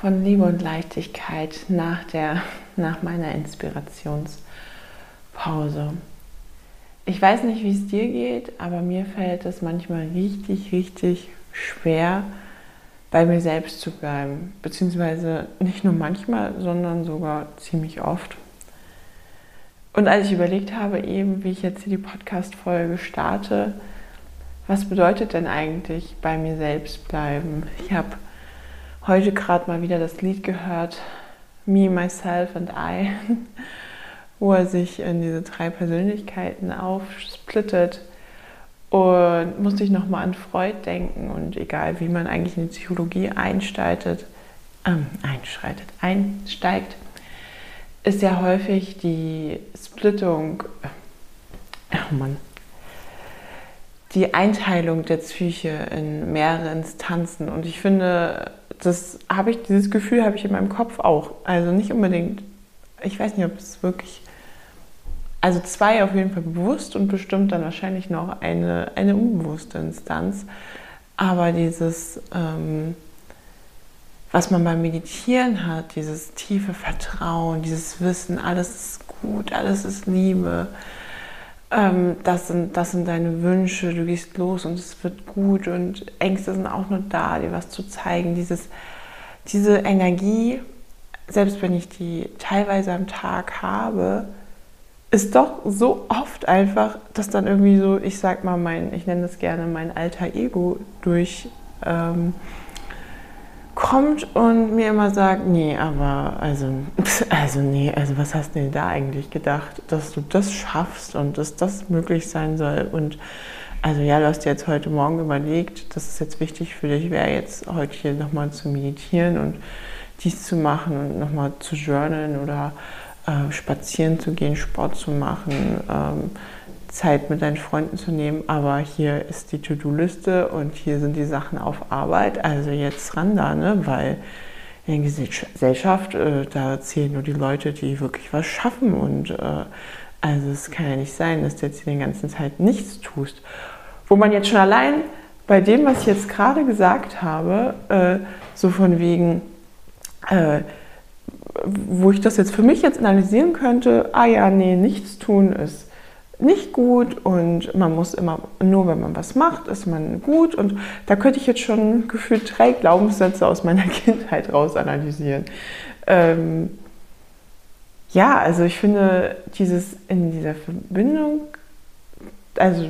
von Liebe und Leichtigkeit nach, der, nach meiner Inspirationspause. Ich weiß nicht, wie es dir geht, aber mir fällt es manchmal richtig, richtig schwer, bei mir selbst zu bleiben. Beziehungsweise nicht nur manchmal, sondern sogar ziemlich oft. Und als ich überlegt habe, eben, wie ich jetzt hier die Podcast-Folge starte, was bedeutet denn eigentlich bei mir selbst bleiben? Ich habe heute gerade mal wieder das Lied gehört, Me, Myself and I, wo er sich in diese drei Persönlichkeiten aufsplittet. Und musste ich nochmal an Freud denken und egal wie man eigentlich in die Psychologie einsteitet, ähm, einschreitet, einsteigt, ist ja häufig die Splittung, oh Mann, die Einteilung der Psyche in mehrere Instanzen. Und ich finde, das habe ich, dieses Gefühl habe ich in meinem Kopf auch. Also nicht unbedingt, ich weiß nicht, ob es wirklich, also zwei auf jeden Fall bewusst und bestimmt dann wahrscheinlich noch eine, eine unbewusste Instanz. Aber dieses, ähm, was man beim Meditieren hat, dieses tiefe Vertrauen, dieses Wissen, alles ist gut, alles ist Liebe, ähm, das, sind, das sind deine Wünsche, du gehst los und es wird gut und Ängste sind auch nur da, dir was zu zeigen. Dieses, diese Energie, selbst wenn ich die teilweise am Tag habe, ist doch so oft einfach, dass dann irgendwie so, ich sag mal, mein, ich nenne das gerne mein alter Ego durch. Ähm, kommt und mir immer sagt, nee, aber also, also nee, also was hast du denn da eigentlich gedacht, dass du das schaffst und dass das möglich sein soll? Und also ja, du hast dir jetzt heute Morgen überlegt, dass es jetzt wichtig für dich wäre, jetzt heute hier nochmal zu meditieren und dies zu machen und nochmal zu journalen oder äh, spazieren zu gehen, Sport zu machen, ähm, Zeit mit deinen Freunden zu nehmen, aber hier ist die To-Do-Liste und hier sind die Sachen auf Arbeit, also jetzt ran da, ne? weil in der Gesellschaft, äh, da zählen nur die Leute, die wirklich was schaffen und äh, also es kann ja nicht sein, dass du jetzt hier die ganze Zeit nichts tust. Wo man jetzt schon allein bei dem, was ich jetzt gerade gesagt habe, äh, so von wegen, äh, wo ich das jetzt für mich jetzt analysieren könnte, ah ja, nee, nichts tun ist nicht gut und man muss immer, nur wenn man was macht, ist man gut. Und da könnte ich jetzt schon gefühlt drei Glaubenssätze aus meiner Kindheit raus analysieren. Ähm, ja, also ich finde dieses in dieser Verbindung, also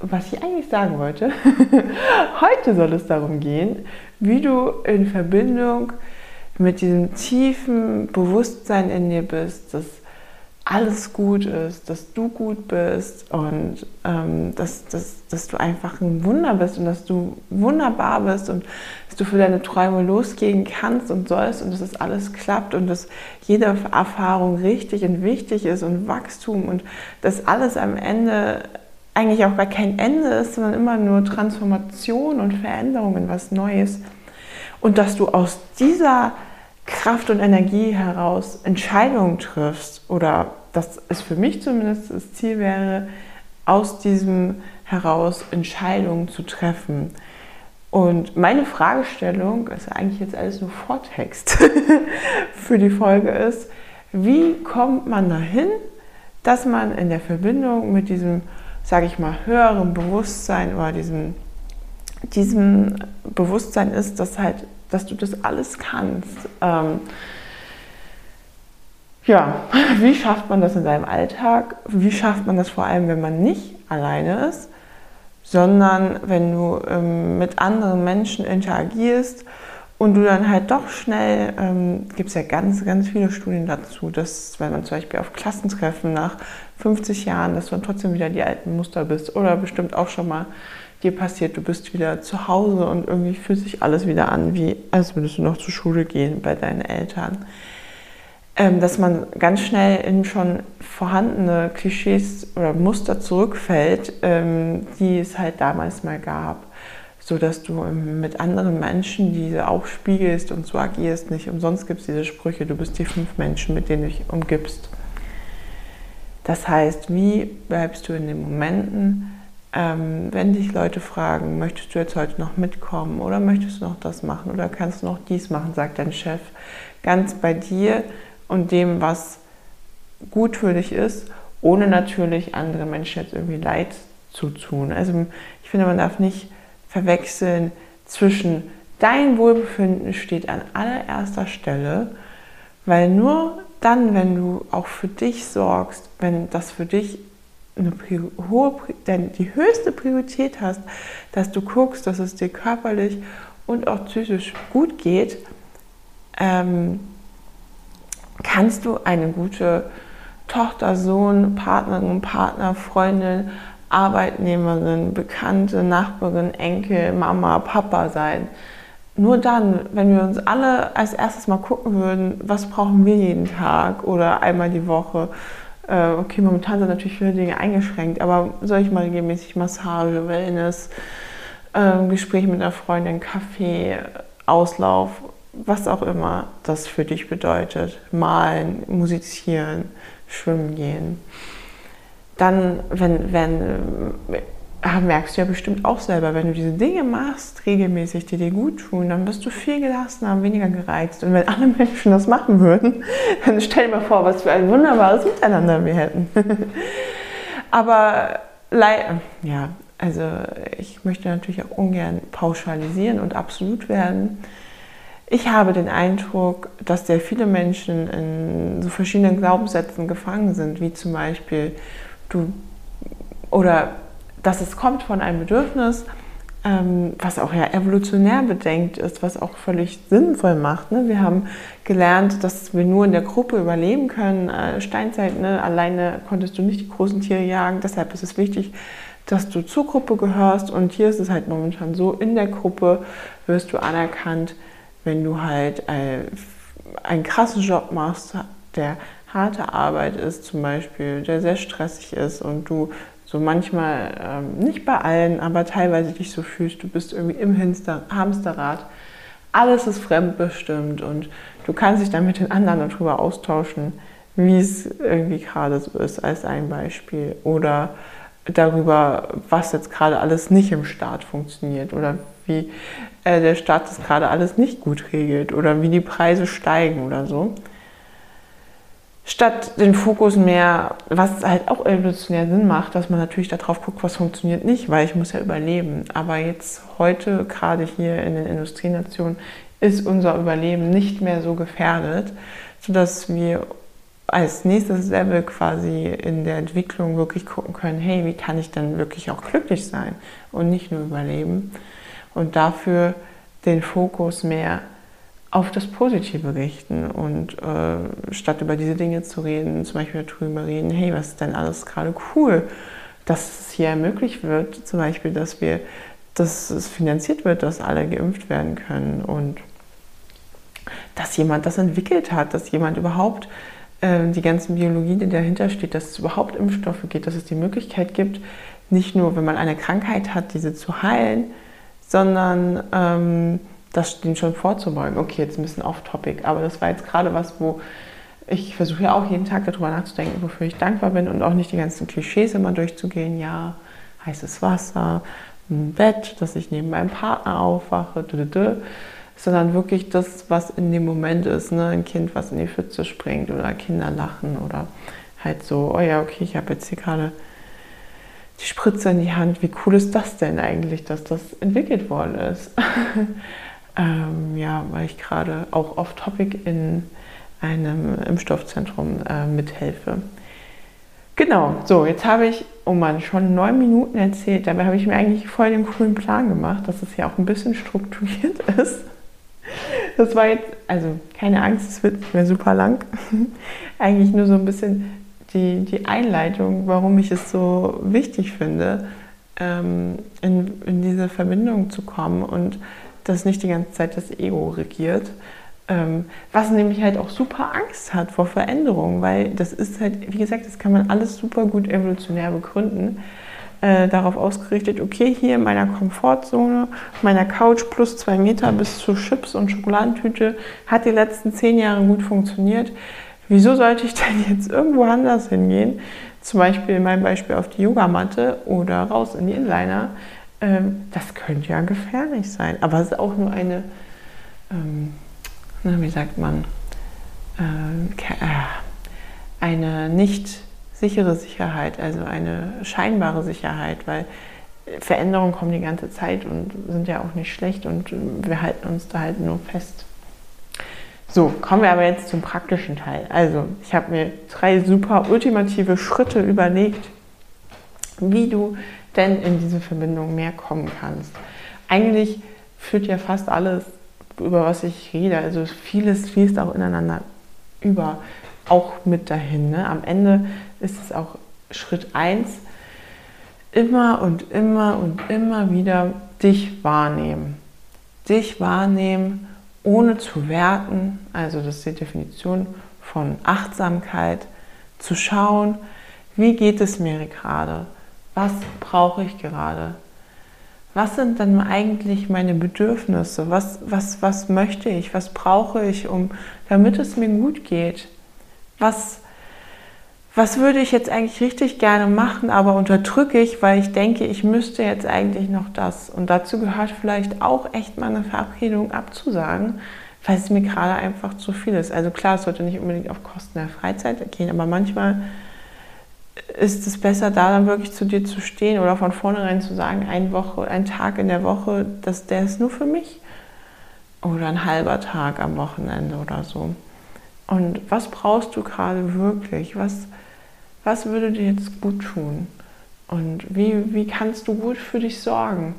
was ich eigentlich sagen wollte, heute soll es darum gehen, wie du in Verbindung mit diesem tiefen Bewusstsein in dir bist, dass alles gut ist, dass du gut bist und ähm, dass, dass, dass du einfach ein Wunder bist und dass du wunderbar bist und dass du für deine Träume losgehen kannst und sollst und dass das alles klappt und dass jede Erfahrung richtig und wichtig ist und Wachstum und dass alles am Ende eigentlich auch gar kein Ende ist, sondern immer nur Transformation und Veränderung in was Neues. Und dass du aus dieser Kraft und Energie heraus Entscheidungen triffst oder dass es für mich zumindest das Ziel wäre, aus diesem heraus Entscheidungen zu treffen. Und meine Fragestellung, ist eigentlich jetzt alles nur Vortext für die Folge ist, wie kommt man dahin, dass man in der Verbindung mit diesem, sage ich mal, höheren Bewusstsein oder diesem, diesem Bewusstsein ist, dass halt, dass du das alles kannst. Ähm, ja, wie schafft man das in seinem Alltag? Wie schafft man das vor allem, wenn man nicht alleine ist, sondern wenn du ähm, mit anderen Menschen interagierst und du dann halt doch schnell, ähm, gibt es ja ganz, ganz viele Studien dazu, dass wenn man zum Beispiel auf Klassentreffen nach 50 Jahren, dass du dann trotzdem wieder die alten Muster bist oder bestimmt auch schon mal dir passiert, du bist wieder zu Hause und irgendwie fühlt sich alles wieder an, wie als würdest du noch zur Schule gehen bei deinen Eltern. Ähm, dass man ganz schnell in schon vorhandene Klischees oder Muster zurückfällt, ähm, die es halt damals mal gab so dass du mit anderen Menschen diese auch spiegelst und so agierst. Nicht umsonst gibt es diese Sprüche, du bist die fünf Menschen, mit denen du dich umgibst. Das heißt, wie bleibst du in den Momenten, ähm, wenn dich Leute fragen, möchtest du jetzt heute noch mitkommen oder möchtest du noch das machen oder kannst du noch dies machen, sagt dein Chef, ganz bei dir und dem, was gut für dich ist, ohne natürlich andere Menschen jetzt irgendwie Leid zu tun. Also ich finde, man darf nicht verwechseln zwischen dein Wohlbefinden steht an allererster Stelle, weil nur dann, wenn du auch für dich sorgst, wenn das für dich eine hohe, die höchste Priorität hast, dass du guckst, dass es dir körperlich und auch psychisch gut geht, ähm, kannst du eine gute Tochter, Sohn, Partnerin, Partner, Freundin, Arbeitnehmerin, Bekannte, Nachbarin, Enkel, Mama, Papa sein. Nur dann, wenn wir uns alle als erstes mal gucken würden, was brauchen wir jeden Tag oder einmal die Woche. Äh, okay, momentan sind natürlich viele Dinge eingeschränkt, aber soll ich mal regelmäßig Massage, Wellness, äh, Gespräch mit einer Freundin, Kaffee, Auslauf, was auch immer das für dich bedeutet. Malen, musizieren, schwimmen gehen dann, wenn, wenn, äh, merkst du ja bestimmt auch selber, wenn du diese Dinge machst, regelmäßig, die dir gut tun, dann bist du viel gelassener, weniger gereizt. Und wenn alle Menschen das machen würden, dann stell dir mal vor, was für ein wunderbares Miteinander wir hätten. Aber ja, also ich möchte natürlich auch ungern pauschalisieren und absolut werden. Ich habe den Eindruck, dass sehr viele Menschen in so verschiedenen Glaubenssätzen gefangen sind, wie zum Beispiel du oder dass es kommt von einem Bedürfnis, ähm, was auch ja evolutionär bedenkt ist, was auch völlig sinnvoll macht. Ne? Wir haben gelernt, dass wir nur in der Gruppe überleben können. Äh, Steinzeit, ne? alleine konntest du nicht die großen Tiere jagen. Deshalb ist es wichtig, dass du zur Gruppe gehörst. Und hier ist es halt momentan so, in der Gruppe wirst du anerkannt, wenn du halt äh, einen krassen Job machst, der harte Arbeit ist zum Beispiel, der sehr stressig ist und du so manchmal, ähm, nicht bei allen, aber teilweise dich so fühlst, du bist irgendwie im Hamster Hamsterrad, alles ist fremdbestimmt und du kannst dich dann mit den anderen darüber austauschen, wie es irgendwie gerade so ist, als ein Beispiel. Oder darüber, was jetzt gerade alles nicht im Staat funktioniert oder wie äh, der Staat das gerade alles nicht gut regelt oder wie die Preise steigen oder so statt den Fokus mehr, was halt auch evolutionär Sinn macht, dass man natürlich darauf guckt, was funktioniert nicht, weil ich muss ja überleben. Aber jetzt heute, gerade hier in den Industrienationen, ist unser Überleben nicht mehr so gefährdet, sodass wir als nächstes Level quasi in der Entwicklung wirklich gucken können, hey, wie kann ich denn wirklich auch glücklich sein und nicht nur überleben. Und dafür den Fokus mehr auf das Positive richten und äh, statt über diese Dinge zu reden, zum Beispiel darüber reden, hey, was ist denn alles gerade cool, dass es hier ermöglicht wird, zum Beispiel, dass wir, dass es finanziert wird, dass alle geimpft werden können und dass jemand das entwickelt hat, dass jemand überhaupt äh, die ganzen Biologie, die dahinter steht, dass es überhaupt Impfstoffe gibt, dass es die Möglichkeit gibt, nicht nur, wenn man eine Krankheit hat, diese zu heilen, sondern ähm, das dem schon vorzubeugen. Okay, jetzt ein bisschen off-topic, aber das war jetzt gerade was, wo ich versuche ja auch jeden Tag darüber nachzudenken, wofür ich dankbar bin und auch nicht die ganzen Klischees immer durchzugehen. Ja, heißes Wasser, ein Bett, dass ich neben meinem Partner aufwache, sondern wirklich das, was in dem Moment ist. Ne? Ein Kind, was in die Pfütze springt oder Kinder lachen oder halt so, oh ja, okay, ich habe jetzt hier gerade die Spritze in die Hand. Wie cool ist das denn eigentlich, dass das entwickelt worden ist? ähm, ja, weil ich gerade auch off-topic in einem Impfstoffzentrum äh, mithelfe. Genau, so, jetzt habe ich, oh Mann, schon neun Minuten erzählt. Dabei habe ich mir eigentlich voll den coolen Plan gemacht, dass es ja auch ein bisschen strukturiert ist. Das war jetzt, also keine Angst, es wird nicht mehr super lang. eigentlich nur so ein bisschen die, die Einleitung, warum ich es so wichtig finde, ähm, in, in diese Verbindung zu kommen und dass nicht die ganze Zeit das Ego regiert. Ähm, was nämlich halt auch super Angst hat vor Veränderungen, weil das ist halt, wie gesagt, das kann man alles super gut evolutionär begründen. Äh, darauf ausgerichtet, okay, hier in meiner Komfortzone, meiner Couch plus zwei Meter bis zu Chips und Schokoladentüte, hat die letzten zehn Jahre gut funktioniert. Wieso sollte ich denn jetzt irgendwo anders hingehen? Zum Beispiel in meinem Beispiel auf die Yogamatte oder raus in die Inliner. Ähm, das könnte ja gefährlich sein. Aber es ist auch nur eine, ähm, wie sagt man, äh, äh, eine nicht sichere Sicherheit, also eine scheinbare Sicherheit, weil Veränderungen kommen die ganze Zeit und sind ja auch nicht schlecht und wir halten uns da halt nur fest. So, kommen wir aber jetzt zum praktischen Teil. Also, ich habe mir drei super ultimative Schritte überlegt, wie du denn in diese Verbindung mehr kommen kannst. Eigentlich führt ja fast alles, über was ich rede, also vieles fließt auch ineinander über, auch mit dahin. Ne? Am Ende ist es auch Schritt 1, immer und immer und immer wieder dich wahrnehmen. Dich wahrnehmen ohne zu werten, also das ist die Definition von Achtsamkeit, zu schauen, wie geht es mir gerade, was brauche ich gerade, was sind dann eigentlich meine Bedürfnisse, was, was, was möchte ich, was brauche ich, um, damit es mir gut geht, was, was würde ich jetzt eigentlich richtig gerne machen, aber unterdrücke ich, weil ich denke, ich müsste jetzt eigentlich noch das. Und dazu gehört vielleicht auch echt mal eine Verabredung abzusagen, weil es mir gerade einfach zu viel ist. Also klar, es sollte nicht unbedingt auf Kosten der Freizeit gehen, aber manchmal ist es besser, da dann wirklich zu dir zu stehen oder von vornherein zu sagen, eine Woche, ein Tag in der Woche, das, der ist nur für mich. Oder ein halber Tag am Wochenende oder so. Und was brauchst du gerade wirklich? Was, was würde dir jetzt gut tun? Und wie, wie kannst du gut für dich sorgen?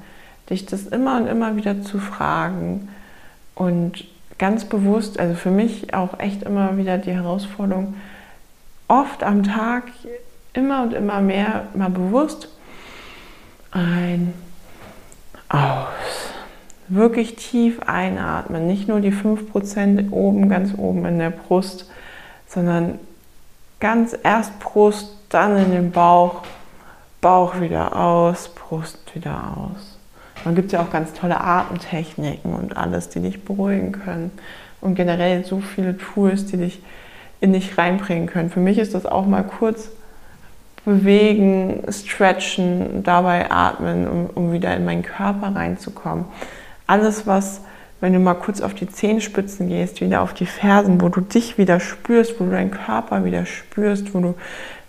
Dich das immer und immer wieder zu fragen und ganz bewusst, also für mich auch echt immer wieder die Herausforderung, oft am Tag immer und immer mehr mal bewusst ein, aus. Wirklich tief einatmen, nicht nur die 5% oben, ganz oben in der Brust, sondern ganz erst Brust, dann in den Bauch, Bauch wieder aus, Brust wieder aus. Man gibt ja auch ganz tolle Atemtechniken und alles, die dich beruhigen können. Und generell so viele Tools, die dich in dich reinbringen können. Für mich ist das auch mal kurz bewegen, stretchen, dabei atmen, um, um wieder in meinen Körper reinzukommen. Alles, was wenn du mal kurz auf die Zehenspitzen gehst, wieder auf die Fersen, wo du dich wieder spürst, wo du deinen Körper wieder spürst, wo du,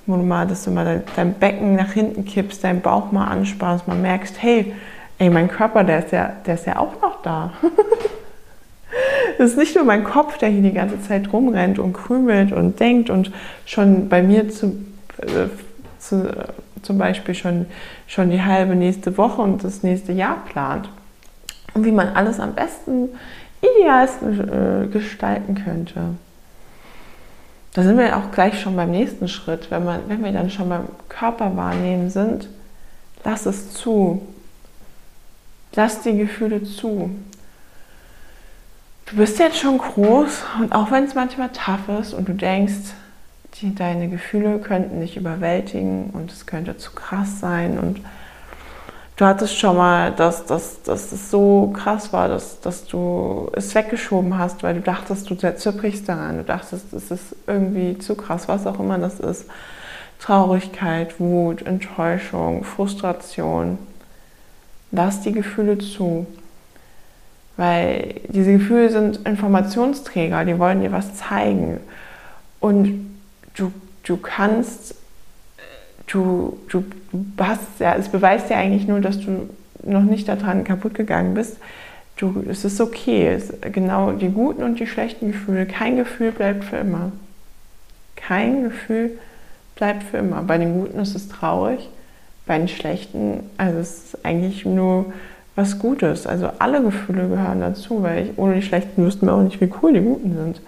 wo du mal, dass du mal dein, dein Becken nach hinten kippst, deinen Bauch mal anspannst, mal merkst, hey, ey, mein Körper, der ist ja, der ist ja auch noch da. Es ist nicht nur mein Kopf, der hier die ganze Zeit rumrennt und krümelt und denkt und schon bei mir zu, äh, zu, zum Beispiel schon, schon die halbe nächste Woche und das nächste Jahr plant und wie man alles am besten, idealsten äh, gestalten könnte. Da sind wir auch gleich schon beim nächsten Schritt. Wenn, man, wenn wir dann schon beim Körperwahrnehmen sind, lass es zu. Lass die Gefühle zu. Du bist jetzt schon groß und auch wenn es manchmal tough ist und du denkst, die, deine Gefühle könnten dich überwältigen und es könnte zu krass sein und du hattest schon mal, dass, dass, dass es so krass war, dass, dass du es weggeschoben hast, weil du dachtest, du zerbrichst daran. Du dachtest, es ist irgendwie zu krass, was auch immer das ist. Traurigkeit, Wut, Enttäuschung, Frustration. Lass die Gefühle zu. Weil diese Gefühle sind Informationsträger, die wollen dir was zeigen. Und du, du kannst du, du hast ja, es beweist ja eigentlich nur, dass du noch nicht daran kaputt gegangen bist. Du, es ist okay. Es, genau die guten und die schlechten Gefühle. Kein Gefühl bleibt für immer. Kein Gefühl bleibt für immer. Bei den guten ist es traurig, bei den schlechten, also es ist eigentlich nur was Gutes. Also alle Gefühle gehören dazu, weil ich, ohne die schlechten wüssten wir auch nicht, wie cool die guten sind.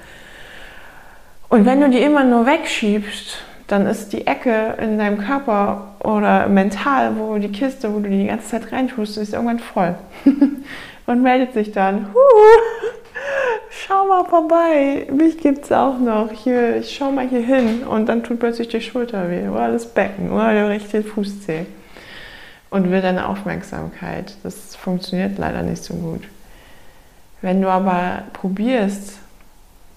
Und wenn du die immer nur wegschiebst, dann ist die Ecke in deinem Körper oder mental, wo die Kiste, wo du die ganze Zeit reintust, ist irgendwann voll. und meldet sich dann, huh, schau mal vorbei, mich gibt es auch noch, hier, ich schau mal hier hin und dann tut plötzlich die Schulter weh oder das Becken oder der rechte Fußzeh und will deine Aufmerksamkeit. Das funktioniert leider nicht so gut. Wenn du aber probierst,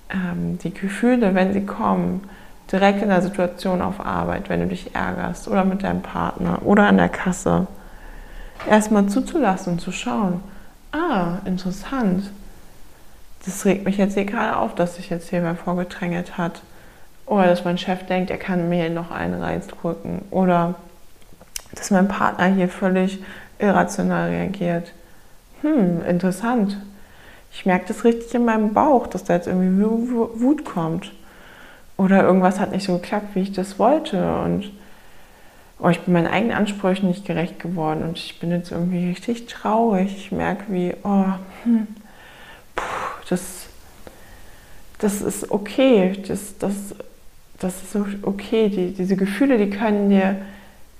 ähm, die Gefühle, wenn sie kommen, direkt in der Situation auf Arbeit, wenn du dich ärgerst oder mit deinem Partner oder an der Kasse, erstmal zuzulassen und zu schauen, ah, interessant, das regt mich jetzt hier gerade auf, dass sich jetzt hier wer vorgedrängelt hat. Oder dass mein Chef denkt, er kann mir noch einen reindrücken. Oder dass mein Partner hier völlig irrational reagiert. Hm, interessant. Ich merke das richtig in meinem Bauch, dass da jetzt irgendwie Wut kommt. Oder irgendwas hat nicht so geklappt, wie ich das wollte. Und oh, ich bin meinen eigenen Ansprüchen nicht gerecht geworden. Und ich bin jetzt irgendwie richtig traurig. Ich merke, wie, oh, hm, das, das ist okay, das, das, das ist okay. Die, diese Gefühle, die können dir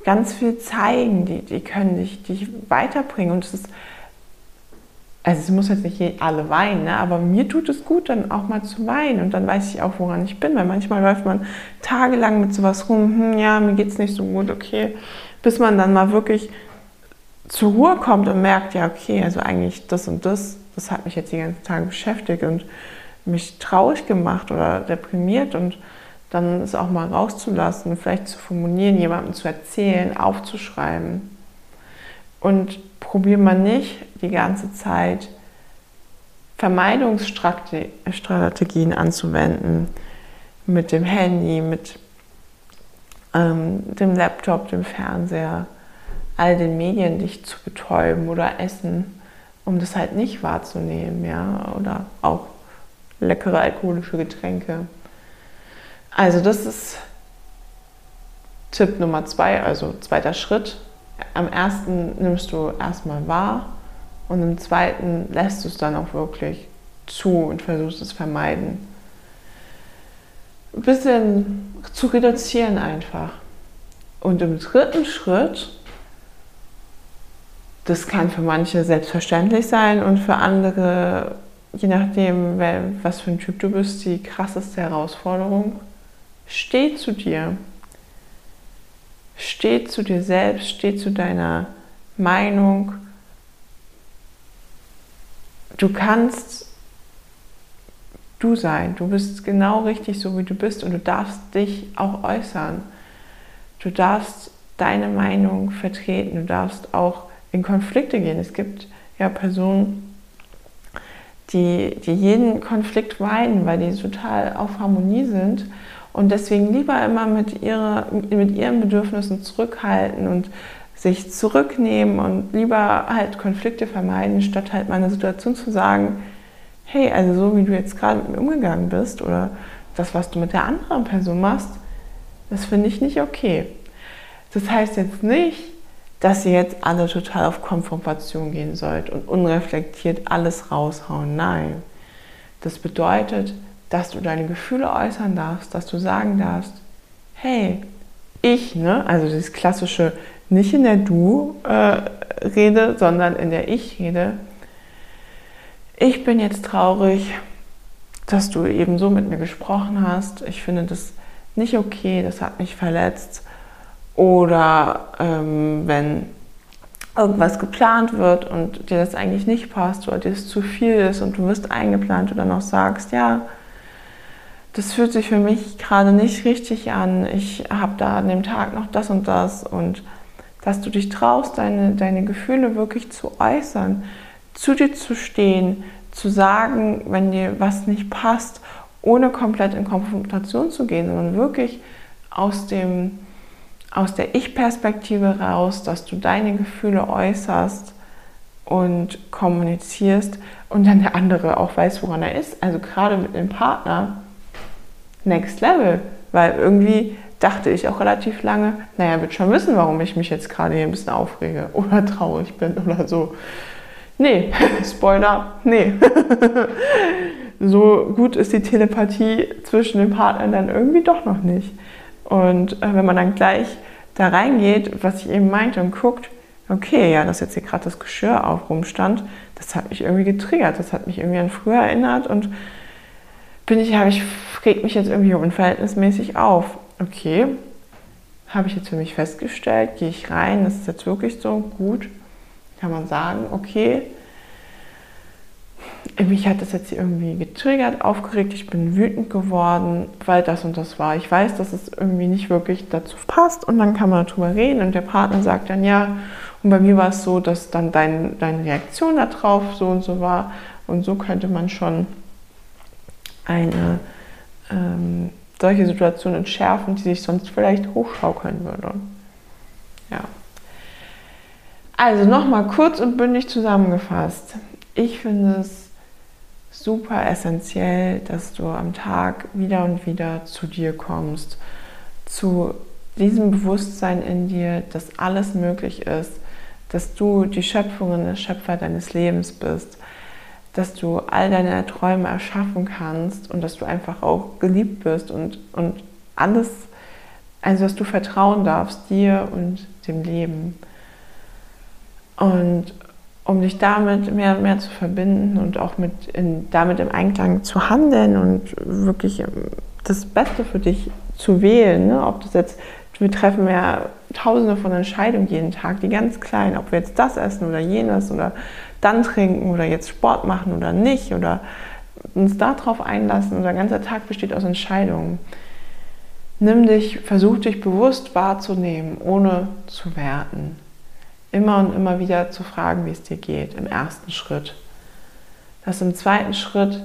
ganz viel zeigen, die, die können dich, dich weiterbringen. Und es ist, also es muss jetzt nicht alle weinen, ne? aber mir tut es gut, dann auch mal zu weinen. Und dann weiß ich auch, woran ich bin. Weil manchmal läuft man tagelang mit sowas rum, hm, ja, mir geht es nicht so gut, okay. Bis man dann mal wirklich zur Ruhe kommt und merkt, ja, okay, also eigentlich das und das das hat mich jetzt die ganzen Tage beschäftigt und mich traurig gemacht oder deprimiert und dann es auch mal rauszulassen, vielleicht zu formulieren, jemandem zu erzählen, aufzuschreiben. Und probiert man nicht die ganze Zeit Vermeidungsstrategien anzuwenden mit dem Handy, mit ähm, dem Laptop, dem Fernseher, all den Medien dich zu betäuben oder Essen um das halt nicht wahrzunehmen, ja, oder auch leckere alkoholische Getränke. Also das ist Tipp Nummer zwei, also zweiter Schritt. Am ersten nimmst du erstmal wahr und im zweiten lässt du es dann auch wirklich zu und versuchst es vermeiden. Ein bisschen zu reduzieren einfach. Und im dritten Schritt das kann für manche selbstverständlich sein und für andere, je nachdem, was für ein Typ du bist, die krasseste Herausforderung. Steh zu dir. Steh zu dir selbst, steh zu deiner Meinung. Du kannst du sein. Du bist genau richtig so, wie du bist und du darfst dich auch äußern. Du darfst deine Meinung vertreten. Du darfst auch in Konflikte gehen. Es gibt ja Personen, die, die jeden Konflikt weinen, weil die total auf Harmonie sind und deswegen lieber immer mit, ihrer, mit ihren Bedürfnissen zurückhalten und sich zurücknehmen und lieber halt Konflikte vermeiden, statt halt mal Situation zu sagen, hey, also so wie du jetzt gerade mit mir umgegangen bist oder das, was du mit der anderen Person machst, das finde ich nicht okay. Das heißt jetzt nicht, dass ihr jetzt alle total auf Konfrontation gehen sollt und unreflektiert alles raushauen. Nein. Das bedeutet, dass du deine Gefühle äußern darfst, dass du sagen darfst, hey, ich, ne, also dieses klassische, nicht in der Du-Rede, äh, sondern in der Ich-Rede, ich bin jetzt traurig, dass du eben so mit mir gesprochen hast. Ich finde das nicht okay, das hat mich verletzt. Oder ähm, wenn irgendwas geplant wird und dir das eigentlich nicht passt oder dir es zu viel ist und du wirst eingeplant oder noch sagst, ja, das fühlt sich für mich gerade nicht richtig an, ich habe da an dem Tag noch das und das und dass du dich traust, deine, deine Gefühle wirklich zu äußern, zu dir zu stehen, zu sagen, wenn dir was nicht passt, ohne komplett in Konfrontation zu gehen, sondern wirklich aus dem aus der Ich-Perspektive raus, dass du deine Gefühle äußerst, und kommunizierst und dann der andere auch weiß, woran er ist. Also gerade mit dem Partner, next level, weil irgendwie dachte ich auch relativ lange, naja, wird schon wissen, warum ich mich jetzt gerade hier ein bisschen aufrege oder traurig bin oder so. Nee, Spoiler, nee. so gut ist die Telepathie zwischen den Partnern dann irgendwie doch noch nicht. Und äh, wenn man dann gleich da reingeht, was ich eben meinte, und guckt, okay, ja, dass jetzt hier gerade das Geschirr auf rumstand, das hat mich irgendwie getriggert, das hat mich irgendwie an früher erinnert und bin ich, habe ich, regt mich jetzt irgendwie unverhältnismäßig auf. Okay, habe ich jetzt für mich festgestellt, gehe ich rein, das ist jetzt wirklich so gut, kann man sagen, okay, mich hat das jetzt irgendwie getriggert, aufgeregt, ich bin wütend geworden, weil das und das war. Ich weiß, dass es irgendwie nicht wirklich dazu passt und dann kann man darüber reden und der Partner sagt dann ja. Und bei mir war es so, dass dann dein, deine Reaktion darauf so und so war und so könnte man schon eine ähm, solche Situation entschärfen, die sich sonst vielleicht hochschaukeln würde. Ja. Also nochmal kurz und bündig zusammengefasst. Ich finde es super essentiell, dass du am Tag wieder und wieder zu dir kommst, zu diesem Bewusstsein in dir, dass alles möglich ist, dass du die Schöpfung und der Schöpfer deines Lebens bist, dass du all deine Träume erschaffen kannst und dass du einfach auch geliebt bist und, und alles, also dass du vertrauen darfst dir und dem Leben. Und um dich damit mehr und mehr zu verbinden und auch mit in, damit im Einklang zu handeln und wirklich ähm, das Beste für dich zu wählen. Ne? Ob das jetzt, wir treffen ja tausende von Entscheidungen jeden Tag, die ganz kleinen, ob wir jetzt das essen oder jenes oder dann trinken oder jetzt Sport machen oder nicht oder uns darauf einlassen. Unser ganzer Tag besteht aus Entscheidungen. Nimm dich, versuch dich bewusst wahrzunehmen, ohne zu werten immer und immer wieder zu fragen, wie es dir geht, im ersten Schritt. Das im zweiten Schritt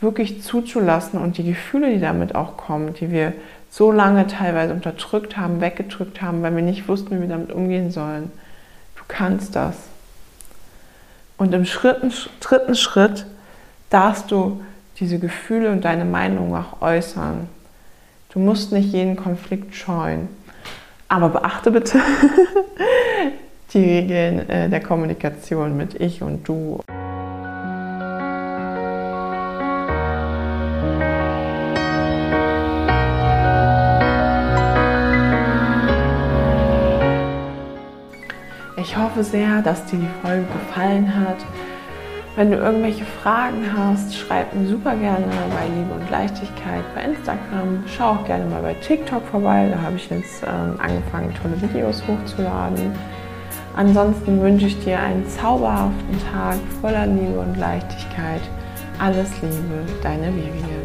wirklich zuzulassen und die Gefühle, die damit auch kommen, die wir so lange teilweise unterdrückt haben, weggedrückt haben, weil wir nicht wussten, wie wir damit umgehen sollen. Du kannst das. Und im dritten, Schritt darfst du diese Gefühle und deine Meinung auch äußern. Du musst nicht jeden Konflikt scheuen. Aber beachte bitte, die Regeln äh, der Kommunikation mit ich und du. Hoffe sehr, dass dir die Folge gefallen hat. Wenn du irgendwelche Fragen hast, schreib mir super gerne bei Liebe und Leichtigkeit bei Instagram. Schau auch gerne mal bei TikTok vorbei. Da habe ich jetzt ähm, angefangen, tolle Videos hochzuladen. Ansonsten wünsche ich dir einen zauberhaften Tag voller Liebe und Leichtigkeit. Alles Liebe, deine Vivian.